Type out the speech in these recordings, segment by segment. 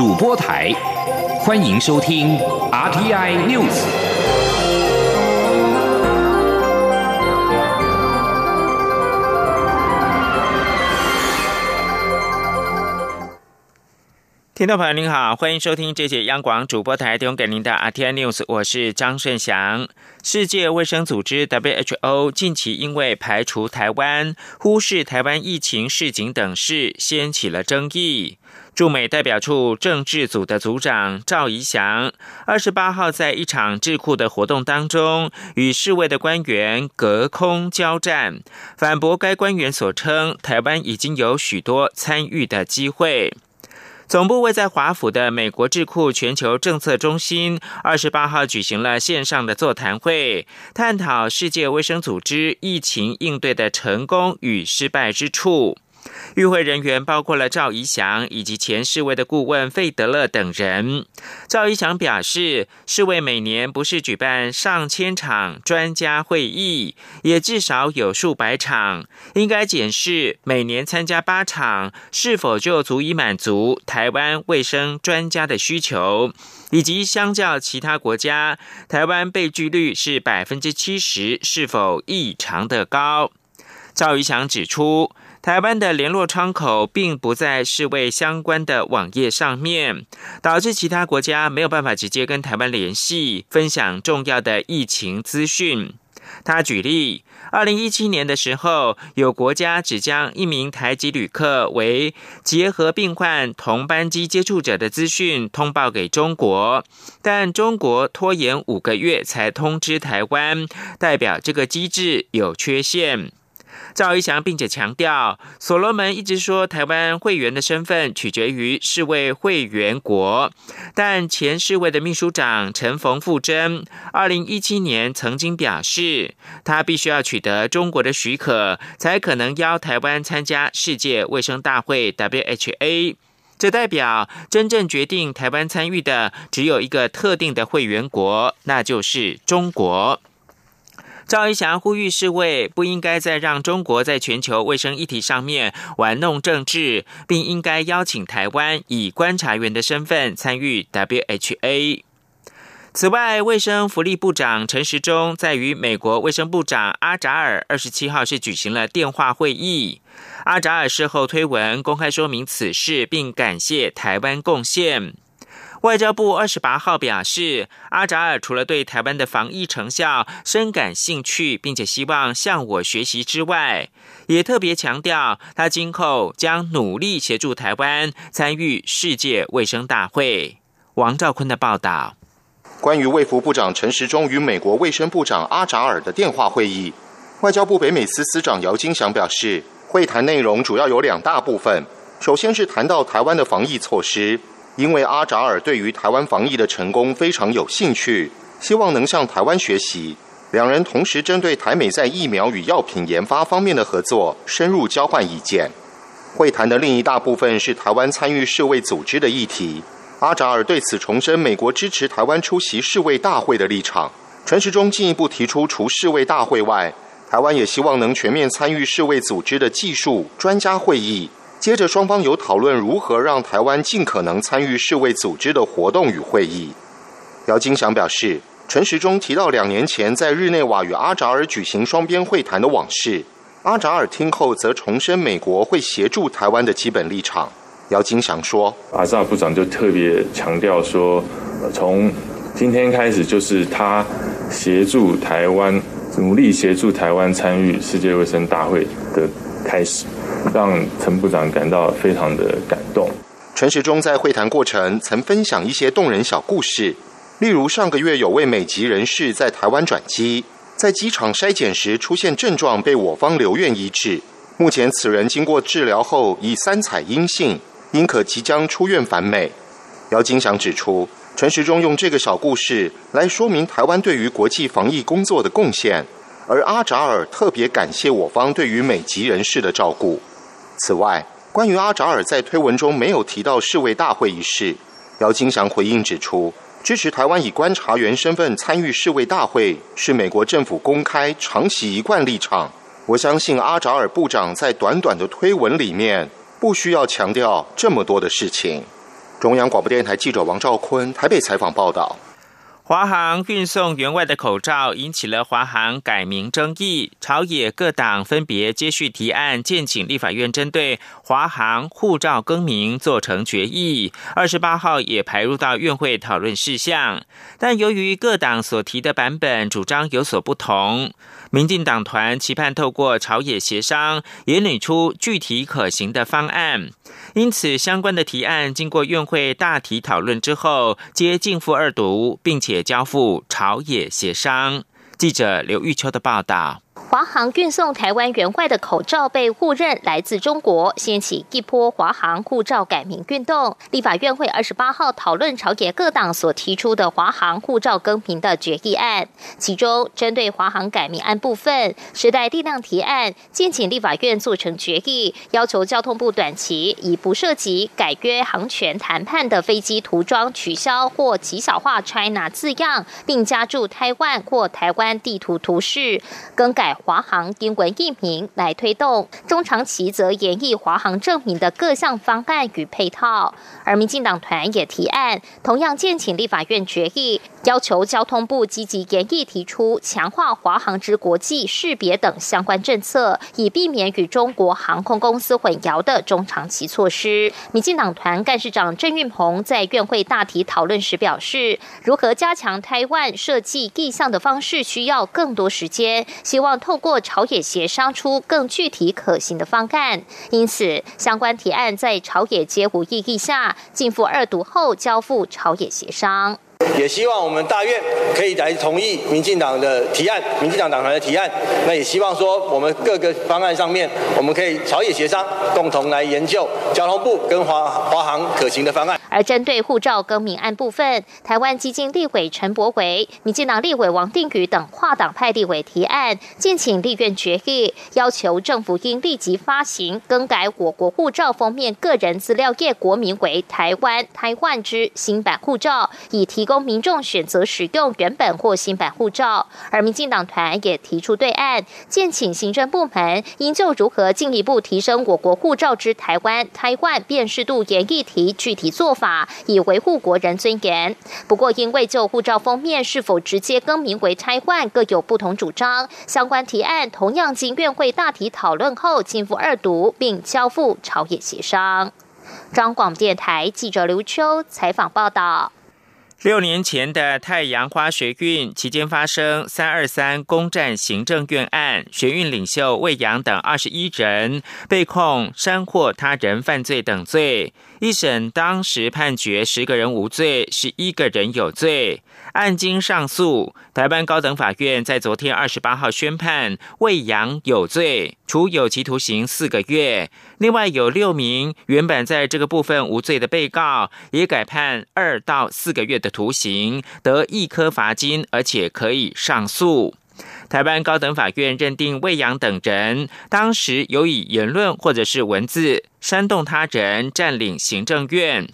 主播台，欢迎收听 RTI News。听众朋友您好，欢迎收听这节央广主播台提供给您的 RTI News，我是张顺祥。世界卫生组织 WHO 近期因为排除台湾、忽视台湾疫情示警等事，掀起了争议。驻美代表处政治组的组长赵怡翔，二十八号在一场智库的活动当中，与世卫的官员隔空交战，反驳该官员所称台湾已经有许多参与的机会。总部位在华府的美国智库全球政策中心，二十八号举行了线上的座谈会，探讨世界卫生组织疫情应对的成功与失败之处。与会人员包括了赵怡翔以及前世卫的顾问费德勒等人。赵怡翔表示，世卫每年不是举办上千场专家会议，也至少有数百场，应该检视每年参加八场是否就足以满足台湾卫生专家的需求，以及相较其他国家，台湾被拒率是百分之七十，是否异常的高？赵怡翔指出。台湾的联络窗口并不在世卫相关的网页上面，导致其他国家没有办法直接跟台湾联系，分享重要的疫情资讯。他举例，二零一七年的时候，有国家只将一名台籍旅客为结核病患同班机接触者的资讯通报给中国，但中国拖延五个月才通知台湾，代表这个机制有缺陷。赵一翔并且强调，所罗门一直说台湾会员的身份取决于世卫会员国，但前世卫的秘书长陈冯富珍，二零一七年曾经表示，他必须要取得中国的许可，才可能邀台湾参加世界卫生大会 （WHA）。这代表真正决定台湾参与的只有一个特定的会员国，那就是中国。赵一翔呼吁世卫不应该再让中国在全球卫生议题上面玩弄政治，并应该邀请台湾以观察员的身份参与 WHA。此外，卫生福利部长陈时中在与美国卫生部长阿扎尔二十七号是举行了电话会议。阿扎尔事后推文公开说明此事，并感谢台湾贡献。外交部二十八号表示，阿扎尔除了对台湾的防疫成效深感兴趣，并且希望向我学习之外，也特别强调，他今后将努力协助台湾参与世界卫生大会。王兆坤的报道。关于卫福部长陈时中与美国卫生部长阿扎尔的电话会议，外交部北美司司长姚金祥表示，会谈内容主要有两大部分，首先是谈到台湾的防疫措施。因为阿扎尔对于台湾防疫的成功非常有兴趣，希望能向台湾学习。两人同时针对台美在疫苗与药品研发方面的合作深入交换意见。会谈的另一大部分是台湾参与世卫组织的议题。阿扎尔对此重申美国支持台湾出席世卫大会的立场。陈时中进一步提出，除世卫大会外，台湾也希望能全面参与世卫组织的技术专家会议。接着，双方有讨论如何让台湾尽可能参与世卫组织的活动与会议。姚金祥表示，陈时中提到两年前在日内瓦与阿扎尔举行双边会谈的往事。阿扎尔听后则重申美国会协助台湾的基本立场。姚金祥说：“阿扎尔部长就特别强调说，从今天开始就是他协助台湾，努力协助台湾参与世界卫生大会的开始。”让陈部长感到非常的感动。陈时中在会谈过程曾分享一些动人小故事，例如上个月有位美籍人士在台湾转机，在机场筛检时出现症状，被我方留院医治。目前此人经过治疗后已三采阴性，应可即将出院返美。姚金祥指出，陈时中用这个小故事来说明台湾对于国际防疫工作的贡献，而阿扎尔特别感谢我方对于美籍人士的照顾。此外，关于阿扎尔在推文中没有提到世卫大会一事，姚金祥回应指出，支持台湾以观察员身份参与世卫大会是美国政府公开长期一贯立场。我相信阿扎尔部长在短短的推文里面不需要强调这么多的事情。中央广播电台记者王兆坤台北采访报道。华航运送员外的口罩引起了华航改名争议，朝野各党分别接续提案，建请立法院针对华航护照更名做成决议。二十八号也排入到院会讨论事项，但由于各党所提的版本主张有所不同。民进党团期盼透过朝野协商，也拟出具体可行的方案。因此，相关的提案经过院会大体讨论之后，皆进赴二读，并且交付朝野协商。记者刘玉秋的报道。华航运送台湾援外的口罩被误认来自中国，掀起一波华航护照改名运动。立法院会二十八号讨论朝野各党所提出的华航护照更名的决议案，其中针对华航改名案部分，时代力量提案，建请立法院做成决议，要求交通部短期以不涉及改约航权谈判的飞机涂装取消或极小化 China 字样，并加注台湾或台湾地图图示，更改。改华航英文译名来推动，中长期则演绎华航证明的各项方案与配套。而民进党团也提案，同样建请立法院决议，要求交通部积极研议提出强化华航之国际识别等相关政策，以避免与中国航空公司混淆的中长期措施。民进党团干事长郑运鹏在院会大体讨论时表示，如何加强台湾设计意向的方式需要更多时间，希望。透过朝野协商出更具体可行的方案，因此相关提案在朝野皆无异议下，进赴二读后交付朝野协商。也希望我们大院可以来同意民进党的提案，民进党党团的提案。那也希望说，我们各个方案上面，我们可以朝野协商，共同来研究交通部跟华华航可行的方案。而针对护照更名案部分，台湾基金立委陈柏伟、民进党立委王定宇等跨党派立委提案，敬请立院决议，要求政府应立即发行更改我国护照封面个人资料页国名为台湾台湾之新版护照，以提供民众选择使用原本或新版护照。而民进党团也提出对案，建请行政部门应就如何进一步提升我国护照之台湾台湾辨识度研议题具体做法。以维护国人尊严。不过，因为就护照封面是否直接更名为台湾各有不同主张，相关提案同样经院会大体讨论后进赴二读，并交付朝野协商。张广电台记者刘秋采访报道。六年前的太阳花学运期间发生三二三攻占行政院案，学运领袖魏阳等二十一人被控煽惑他人犯罪等罪。一审当时判决十个人无罪，十一个人有罪。案经上诉，台湾高等法院在昨天二十八号宣判魏阳有罪，处有期徒刑四个月。另外有六名原本在这个部分无罪的被告，也改判二到四个月的徒刑，得一颗罚金，而且可以上诉。台湾高等法院认定魏阳等人当时有以言论或者是文字煽动他人占领行政院。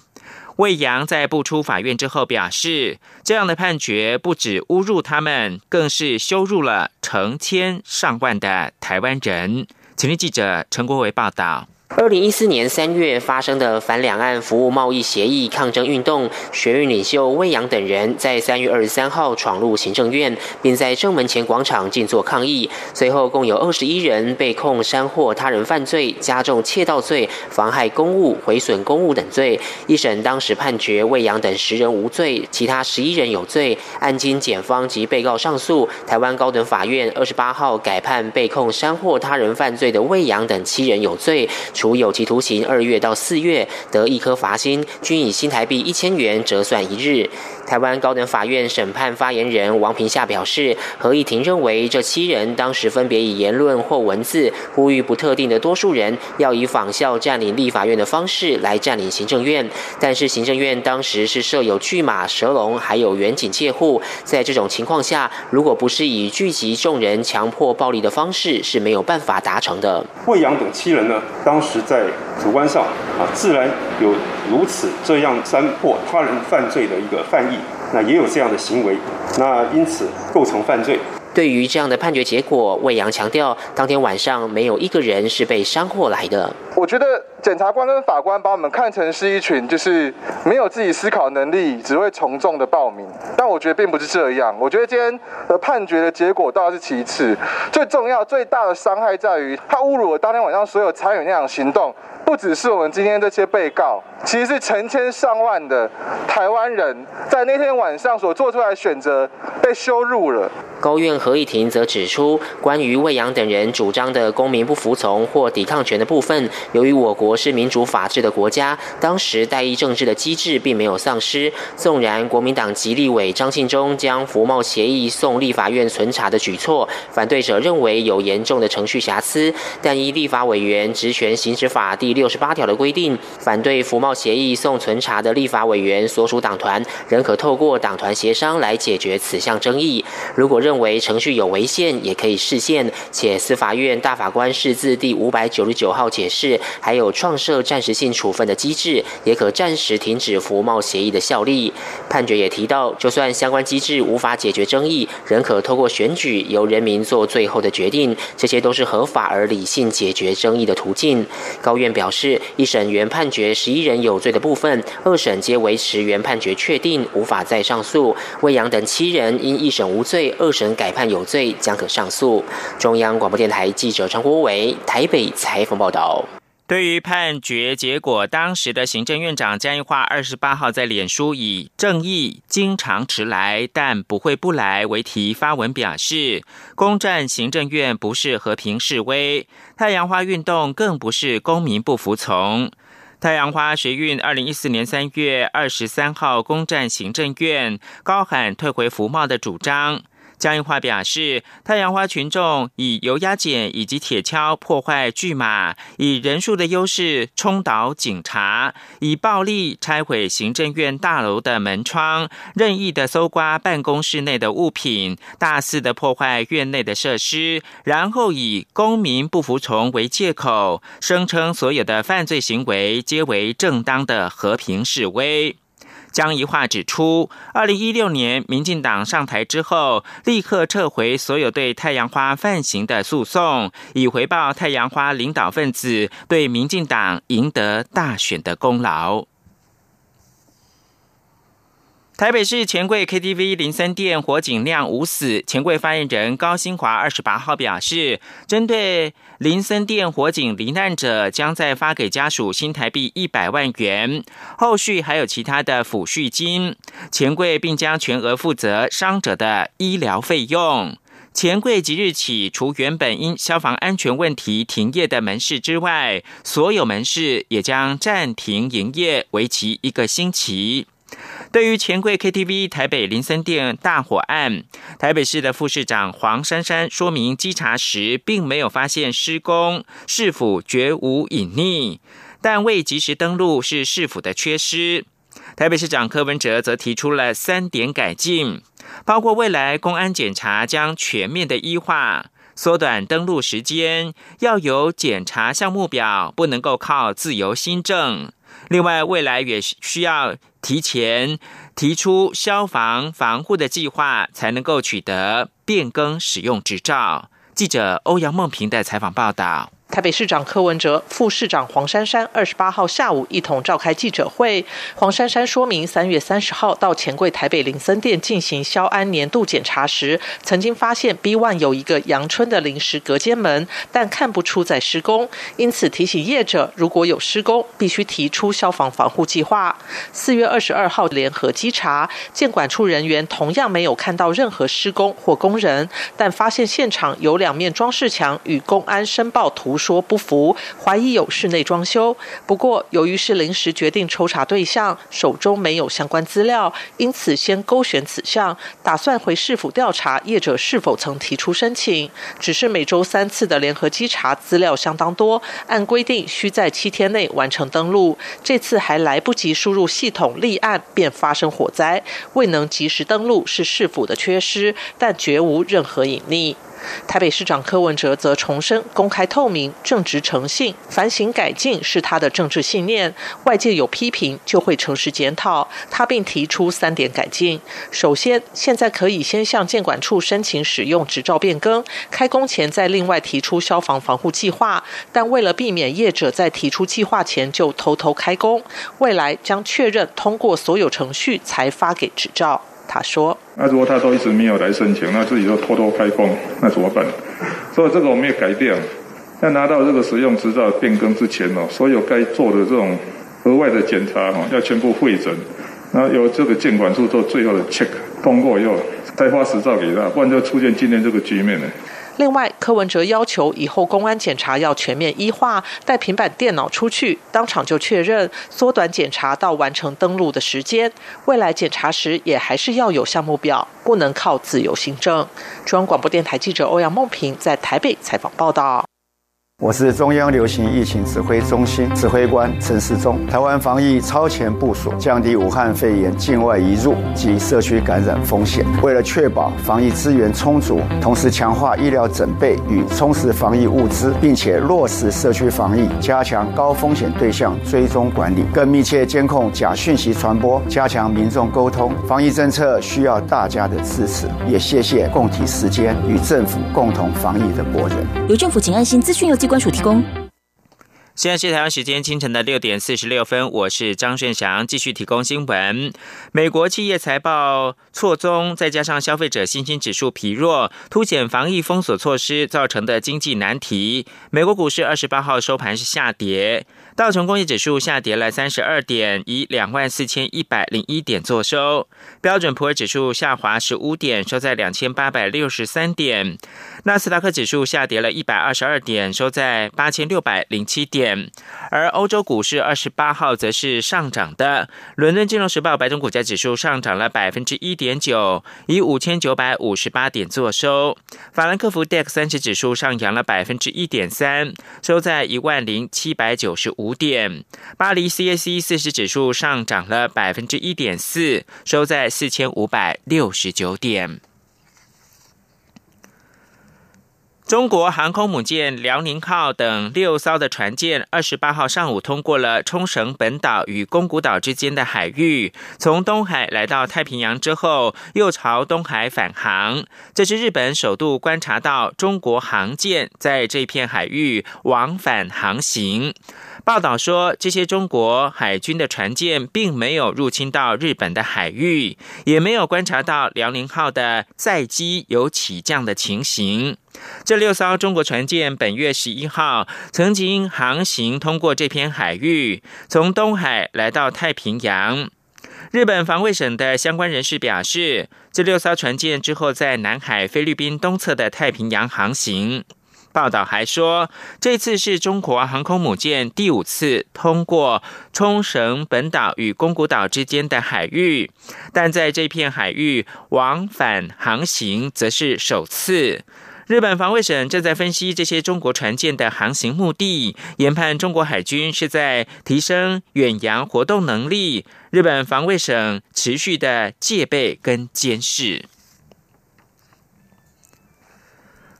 魏阳在不出法院之后表示，这样的判决不止侮辱他们，更是羞辱了成千上万的台湾人。前天记者陈国伟报道。二零一四年三月发生的反两岸服务贸易协议抗争运动，学运领袖魏阳等人在三月二十三号闯入行政院，并在正门前广场静坐抗议。随后共有二十一人被控煽惑他人犯罪、加重窃盗罪、妨害公务、毁损公务等罪。一审当时判决魏阳等十人无罪，其他十一人有罪。案经检方及被告上诉，台湾高等法院二十八号改判被控煽惑他人犯罪的魏阳等七人有罪。处有期徒刑二月到四月，得一颗罚金，均以新台币一千元折算一日。台湾高等法院审判发言人王平夏表示，合议庭认为这七人当时分别以言论或文字呼吁不特定的多数人要以仿效占领立法院的方式来占领行政院，但是行政院当时是设有巨马、蛇龙还有远景戒护，在这种情况下，如果不是以聚集众人强迫暴力的方式，是没有办法达成的。惠阳等七人呢，当时在主观上啊，自然有如此这样三破他人犯罪的一个犯意。那也有这样的行为，那因此构成犯罪。对于这样的判决结果，魏阳强调，当天晚上没有一个人是被煽惑来的。我觉得检察官跟法官把我们看成是一群就是没有自己思考能力、只会从众的暴民，但我觉得并不是这样。我觉得今天的判决的结果倒是其次，最重要、最大的伤害在于他侮辱了当天晚上所有参与那场行动。不只是我们今天这些被告，其实是成千上万的台湾人在那天晚上所做出来的选择被羞辱了。高院合议庭则指出，关于魏阳等人主张的公民不服从或抵抗权的部分，由于我国是民主法治的国家，当时代议政治的机制并没有丧失。纵然国民党籍立委张庆忠将服贸协议送立法院存查的举措，反对者认为有严重的程序瑕疵，但依立法委员职权行使法第六十八条的规定，反对服贸协议送存查的立法委员所属党团仍可透过党团协商来解决此项争议。如果认认为程序有违宪，也可以释宪，且司法院大法官释字第五百九十九号解释，还有创设暂时性处分的机制，也可暂时停止服贸协议的效力。判决也提到，就算相关机制无法解决争议，仍可透过选举由人民做最后的决定，这些都是合法而理性解决争议的途径。高院表示，一审原判决十一人有罪的部分，二审皆维持原判决确定，无法再上诉。魏阳等七人因一审无罪，二审改判有罪，将可上诉。中央广播电台记者陈国伟台北采访报道。对于判决结果，当时的行政院长江宜桦二十八号在脸书以“正义经常迟来，但不会不来”为题发文表示，攻占行政院不是和平示威，太阳花运动更不是公民不服从。太阳花学运二零一四年三月二十三号攻占行政院，高喊退回服贸的主张。江宜桦表示，太阳花群众以油压剪以及铁锹破坏巨马，以人数的优势冲倒警察，以暴力拆毁行政院大楼的门窗，任意的搜刮办公室内的物品，大肆的破坏院内的设施，然后以公民不服从为借口，声称所有的犯罪行为皆为正当的和平示威。江宜桦指出，二零一六年民进党上台之后，立刻撤回所有对太阳花犯行的诉讼，以回报太阳花领导分子对民进党赢得大选的功劳。台北市钱柜 KTV 林森店火警酿无死，钱柜发言人高新华二十八号表示，针对林森店火警罹难者，将再发给家属新台币一百万元，后续还有其他的抚恤金，钱柜并将全额负责伤者的医疗费用。钱柜即日起，除原本因消防安全问题停业的门市之外，所有门市也将暂停营业，为期一个星期。对于钱柜 KTV 台北林森店大火案，台北市的副市长黄珊珊说明稽查时并没有发现施工市府绝无隐匿，但未及时登录是市府的缺失。台北市长柯文哲则提出了三点改进，包括未来公安检查将全面的医化，缩短登录时间，要有检查项目表，不能够靠自由新政。另外，未来也需要提前提出消防防护的计划，才能够取得变更使用执照。记者欧阳梦平的采访报道。台北市长柯文哲、副市长黄珊珊二十八号下午一同召开记者会。黄珊珊说明，三月三十号到钱柜台北林森店进行消安年度检查时，曾经发现 B one 有一个阳春的临时隔间门，但看不出在施工，因此提醒业者，如果有施工，必须提出消防防护计划。四月二十二号联合稽查，建管处人员同样没有看到任何施工或工人，但发现现场有两面装饰墙与公安申报图。说不服，怀疑有室内装修。不过，由于是临时决定抽查对象，手中没有相关资料，因此先勾选此项，打算回市府调查业者是否曾提出申请。只是每周三次的联合稽查资料相当多，按规定需在七天内完成登录。这次还来不及输入系统立案，便发生火灾，未能及时登录是市府的缺失，但绝无任何隐匿。台北市长柯文哲则重申，公开透明、正直诚信、反省改进是他的政治信念。外界有批评，就会诚实检讨。他并提出三点改进：首先，现在可以先向建管处申请使用执照变更，开工前再另外提出消防防护计划。但为了避免业者在提出计划前就偷偷开工，未来将确认通过所有程序才发给执照。他说：“那如果他都一直没有来申请，那自己就偷偷开工，那怎么办？所以这个我们也改变。在拿到这个使用执照变更之前哦，所有该做的这种额外的检查哈，要全部会诊，然后由这个监管处做最后的 check，通过以后再发执照给他，不然就出现今天这个局面了。”另外，柯文哲要求以后公安检查要全面医化，带平板电脑出去，当场就确认，缩短检查到完成登录的时间。未来检查时也还是要有项目表，不能靠自由行政。中央广播电台记者欧阳梦平在台北采访报道。我是中央流行疫情指挥中心指挥官陈世忠。台湾防疫超前部署，降低武汉肺炎境外移入及社区感染风险。为了确保防疫资源充足，同时强化医疗准备与充实防疫物资，并且落实社区防疫，加强高风险对象追踪管理，更密切监控假讯息传播，加强民众沟通。防疫政策需要大家的支持，也谢谢共体时间与政府共同防疫的国人。由政府请安心资讯由。关署提供。现在是台湾时间清晨的六点四十六分，我是张顺祥，继续提供新闻。美国企业财报错综，再加上消费者信心指数疲弱，凸显防疫封锁措施造成的经济难题。美国股市二十八号收盘是下跌。道琼工业指数下跌了三十二点，以两万四千一百零一点作收。标准普尔指数下滑十五点，收在两千八百六十三点。纳斯达克指数下跌了一百二十二点，收在八千六百零七点。而欧洲股市二十八号则是上涨的。伦敦金融时报白种股价指数上涨了百分之一点九，以五千九百五十八点作收。法兰克福 DAX 三十指数上扬了百分之一点三，收在一万零七百九十五。五点，巴黎 CAC 四十指数上涨了百分之一点四，收在四千五百六十九点。中国航空母舰“辽宁号”等六艘的船舰，二十八号上午通过了冲绳本岛与宫古岛之间的海域，从东海来到太平洋之后，又朝东海返航。这是日本首度观察到中国航舰在这片海域往返航行。报道说，这些中国海军的船舰并没有入侵到日本的海域，也没有观察到辽宁号的载机有起降的情形。这六艘中国船舰本月十一号曾经航行通过这片海域，从东海来到太平洋。日本防卫省的相关人士表示，这六艘船舰之后在南海菲律宾东侧的太平洋航行。报道还说，这次是中国航空母舰第五次通过冲绳本岛与宫古岛之间的海域，但在这片海域往返航行则是首次。日本防卫省正在分析这些中国船舰的航行目的，研判中国海军是在提升远洋活动能力。日本防卫省持续的戒备跟监视。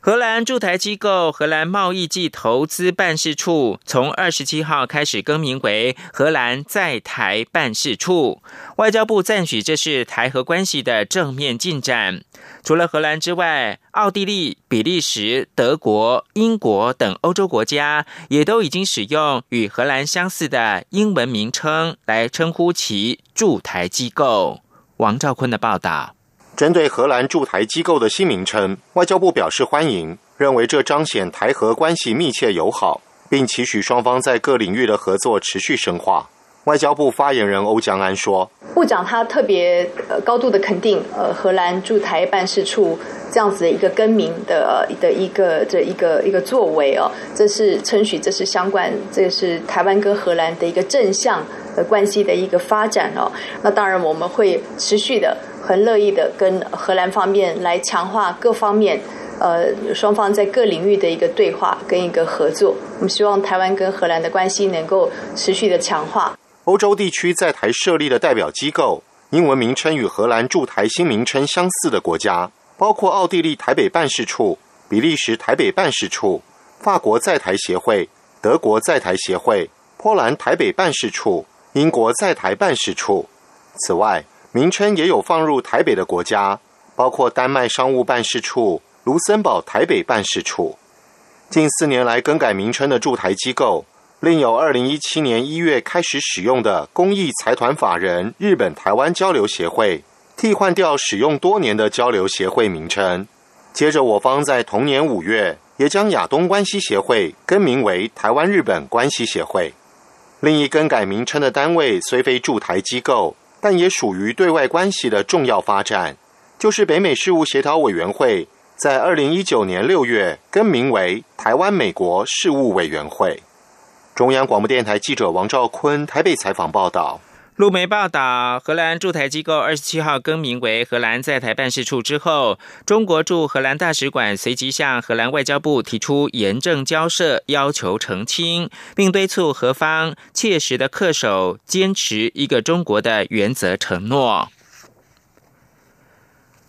荷兰驻台机构荷兰贸易暨投资办事处从二十七号开始更名为荷兰在台办事处。外交部赞许这是台荷关系的正面进展。除了荷兰之外，奥地利、比利时、德国、英国等欧洲国家也都已经使用与荷兰相似的英文名称来称呼其驻台机构。王兆坤的报道。针对荷兰驻台机构的新名称，外交部表示欢迎，认为这彰显台荷关系密切友好，并期许双方在各领域的合作持续深化。外交部发言人欧江安说：“部长他特别呃高度的肯定，呃荷兰驻台办事处这样子的一个更名的呃的一个这一个一个作为哦，这是称许，这是相关，这是台湾跟荷兰的一个正向的关系的一个发展哦。那当然我们会持续的。”很乐意的跟荷兰方面来强化各方面，呃，双方在各领域的一个对话跟一个合作。我们希望台湾跟荷兰的关系能够持续的强化。欧洲地区在台设立的代表机构，英文名称与荷兰驻台新名称相似的国家，包括奥地利台北办事处、比利时台北办事处、法国在台协会、德国在台协会、波兰台北办事处、英国在台办事处。此外，名称也有放入台北的国家，包括丹麦商务办事处、卢森堡台北办事处。近四年来更改名称的驻台机构。另有二零一七年一月开始使用的公益财团法人日本台湾交流协会，替换掉使用多年的交流协会名称。接着，我方在同年五月也将亚东关系协会更名为台湾日本关系协会。另一更改名称的单位虽非驻台机构，但也属于对外关系的重要发展，就是北美事务协调委员会，在二零一九年六月更名为台湾美国事务委员会。中央广播电台记者王兆坤台北采访报道。路媒报道，荷兰驻台机构二十七号更名为荷兰在台办事处之后，中国驻荷兰大使馆随即向荷兰外交部提出严正交涉，要求澄清，并敦促荷方切实的恪守坚持一个中国的原则承诺。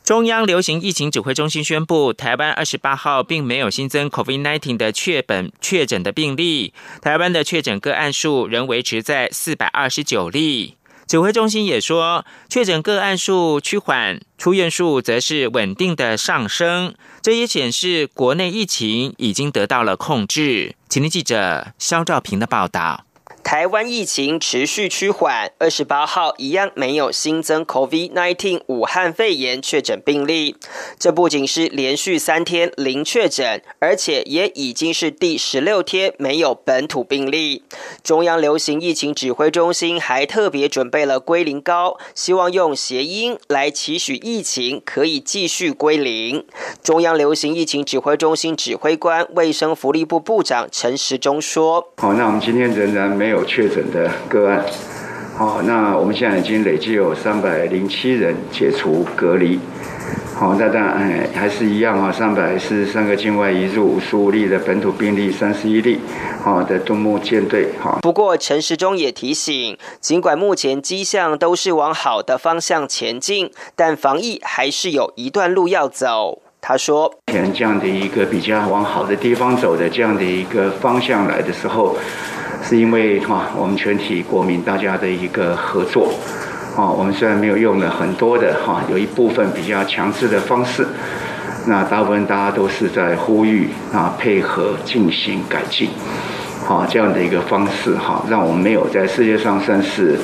中央流行疫情指挥中心宣布，台湾二十八号并没有新增 COVID-19 的确诊确诊的病例，台湾的确诊个案数仍维持在四百二十九例。指挥中心也说，确诊个案数趋缓，出院数则是稳定的上升，这也显示国内疫情已经得到了控制。请听记者肖兆平的报道。台湾疫情持续趋缓，二十八号一样没有新增 COVID-19 武汉肺炎确诊病例。这不仅是连续三天零确诊，而且也已经是第十六天没有本土病例。中央流行疫情指挥中心还特别准备了归零膏，希望用谐音来期许疫情可以继续归零。中央流行疫情指挥中心指挥官、卫生福利部部长陈时中说：“好，那我们今天仍然没有。”有确诊的个案，好，那我们现在已经累计有三百零七人解除隔离，好，那当然还是一样啊，三百四十三个境外移入，五十五例的本土病例，三十一例，好的东木舰队，好。不过陈时中也提醒，尽管目前迹象都是往好的方向前进，但防疫还是有一段路要走。他说：“前这样的一个比较往好的地方走的这样的一个方向来的时候。”是因为哈，我们全体国民大家的一个合作，啊，我们虽然没有用了很多的哈，有一部分比较强制的方式，那大部分大家都是在呼吁啊，配合进行改进，好这样的一个方式哈，让我们没有在世界上算是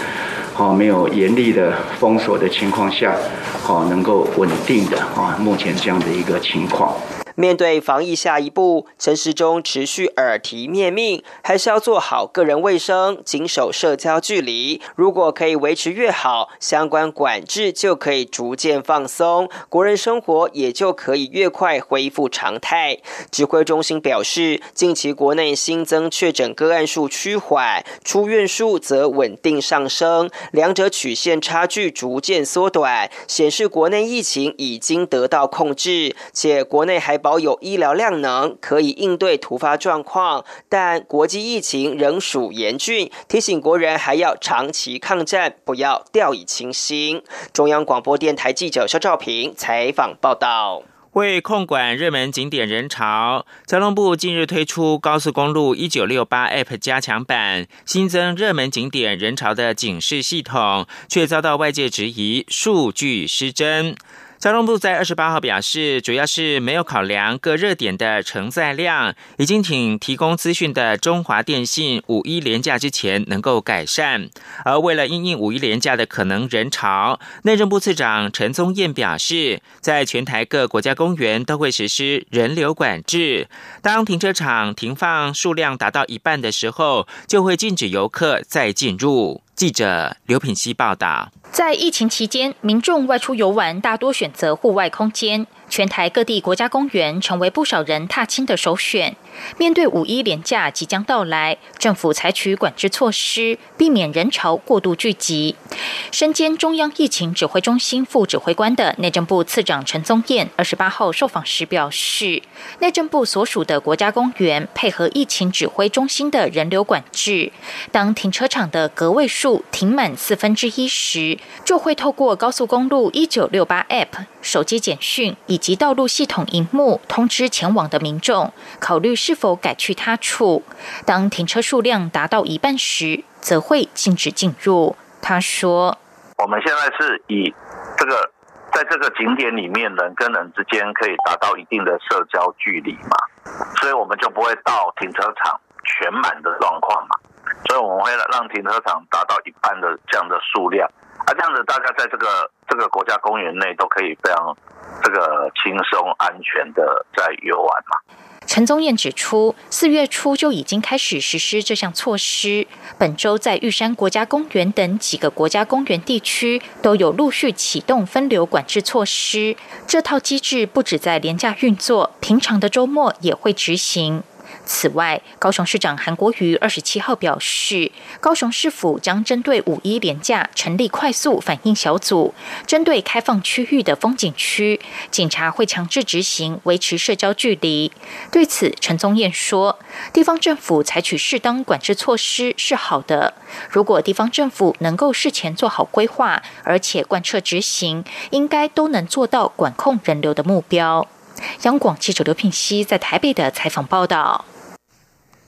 好没有严厉的封锁的情况下，好能够稳定的啊，目前这样的一个情况。面对防疫下一步，陈时中持续耳提面命，还是要做好个人卫生，谨守社交距离。如果可以维持越好，相关管制就可以逐渐放松，国人生活也就可以越快恢复常态。指挥中心表示，近期国内新增确诊个案数趋缓，出院数则稳定上升，两者曲线差距逐渐缩短，显示国内疫情已经得到控制，且国内还。保有医疗量能，可以应对突发状况，但国际疫情仍属严峻，提醒国人还要长期抗战，不要掉以轻心。中央广播电台记者肖兆平采访报道。为控管热门景点人潮，交通部近日推出高速公路一九六八 App 加强版，新增热门景点人潮的警示系统，却遭到外界质疑数据失真。交通部在二十八号表示，主要是没有考量各热点的承载量，已经请提供资讯的中华电信五一廉价之前能够改善。而为了应应五一廉价的可能人潮，内政部次长陈宗彦表示，在全台各国家公园都会实施人流管制，当停车场停放数量达到一半的时候，就会禁止游客再进入。记者刘品希报道。在疫情期间，民众外出游玩大多选择户外空间，全台各地国家公园成为不少人踏青的首选。面对五一连假即将到来，政府采取管制措施，避免人潮过度聚集。身兼中央疫情指挥中心副指挥官的内政部次长陈宗彦二十八号受访时表示，内政部所属的国家公园配合疫情指挥中心的人流管制，当停车场的格位数停满四分之一时，就会透过高速公路一九六八 App、手机简讯以及道路系统荧幕通知前往的民众，考虑是否改去他处。当停车数量达到一半时，则会禁止进入。他说：“我们现在是以这个在这个景点里面人跟人之间可以达到一定的社交距离嘛，所以我们就不会到停车场全满的状况嘛，所以我们会让停车场达到一半的这样的数量，啊，这样子大家在这个这个国家公园内都可以非常这个轻松安全的在游玩嘛。”陈宗彦指出，四月初就已经开始实施这项措施。本周在玉山国家公园等几个国家公园地区都有陆续启动分流管制措施。这套机制不止在廉价运作，平常的周末也会执行。此外，高雄市长韩国瑜二十七号表示，高雄市府将针对五一连假成立快速反应小组，针对开放区域的风景区，警察会强制执行维持社交距离。对此，陈宗彦说，地方政府采取适当管制措施是好的，如果地方政府能够事前做好规划，而且贯彻执行，应该都能做到管控人流的目标。央广记者刘品熙在台北的采访报道。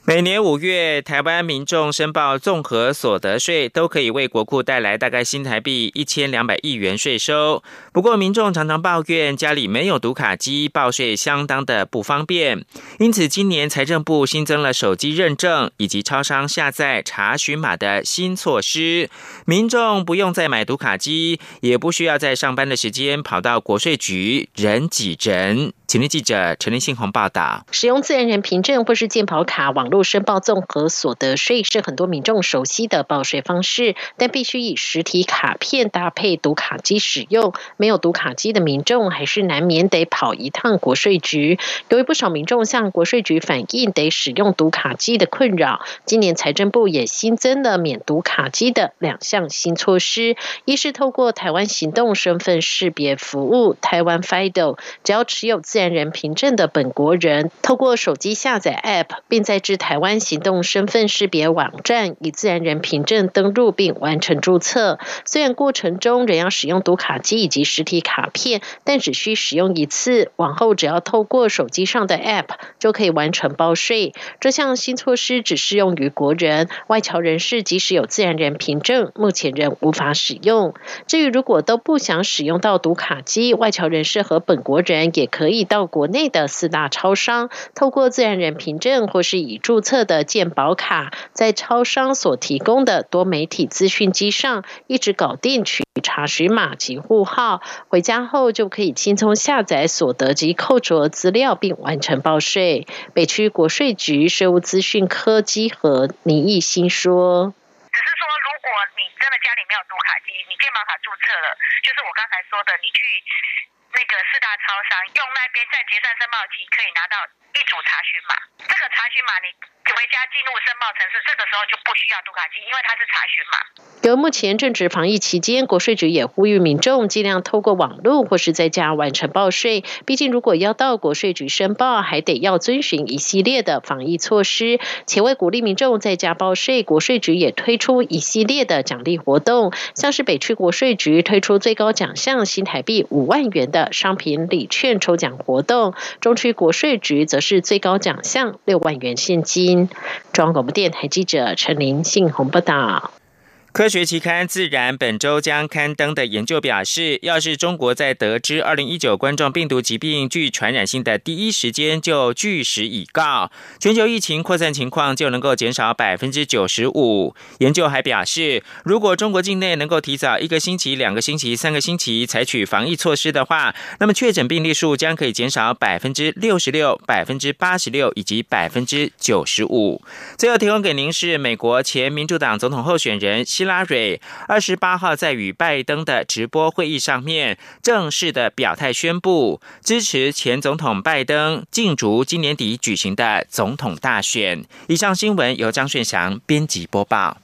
每年五月，台湾民众申报综合所得税，都可以为国库带来大概新台币一千两百亿元税收。不过，民众常常抱怨家里没有读卡机，报税相当的不方便。因此，今年财政部新增了手机认证以及超商下载查询码的新措施，民众不用再买读卡机，也不需要在上班的时间跑到国税局人挤人。请听记者陈立信鸿报道：使用自然人凭证或是健保卡网络申报综合所得税是很多民众熟悉的报税方式，但必须以实体卡片搭配读卡机使用。没有读卡机的民众还是难免得跑一趟国税局。由于不少民众向国税局反映得使用读卡机的困扰，今年财政部也新增了免读卡机的两项新措施：一是透过台湾行动身份识别服务台湾 FIDO，只要持有。自然人凭证的本国人，透过手机下载 App，并在至台湾行动身份识别网站以自然人凭证登录并完成注册。虽然过程中仍要使用读卡机以及实体卡片，但只需使用一次，往后只要透过手机上的 App 就可以完成报税。这项新措施只适用于国人，外侨人士即使有自然人凭证，目前仍无法使用。至于如果都不想使用到读卡机，外侨人士和本国人也可以。到国内的四大超商，透过自然人凭证或是已注册的健保卡，在超商所提供的多媒体资讯机上，一直搞定取查询码及户号，回家后就可以轻松下载所得及扣除资料，并完成报税。北区国税局税务资讯科基和倪义新说：“只是说，如果你真的家里没有读卡机，你健保卡注册了，就是我刚才说的，你去。”那个四大超商用那边在结算申报期可以拿到一组查询码，这个查询码你。回家进入申报城市，这个时候就不需要读卡机，因为它是查询嘛。由目前正值防疫期间，国税局也呼吁民众尽量透过网络或是在家完成报税。毕竟如果要到国税局申报，还得要遵循一系列的防疫措施。且为鼓励民众在家报税，国税局也推出一系列的奖励活动，像是北区国税局推出最高奖项新台币五万元的商品礼券抽奖活动，中区国税局则是最高奖项六万元现金。中央广播电台记者陈琳信鸿报道。科学期刊《自然》本周将刊登的研究表示，要是中国在得知二零一九冠状病毒疾病具传染性的第一时间就据实以告，全球疫情扩散情况就能够减少百分之九十五。研究还表示，如果中国境内能够提早一个星期、两个星期、三个星期采取防疫措施的话，那么确诊病例数将可以减少百分之六十六、百分之八十六以及百分之九十五。最后提供给您是美国前民主党总统候选人希。拉瑞二十八号在与拜登的直播会议上面正式的表态宣布支持前总统拜登竞逐今年底举行的总统大选。以上新闻由张炫祥编辑播报。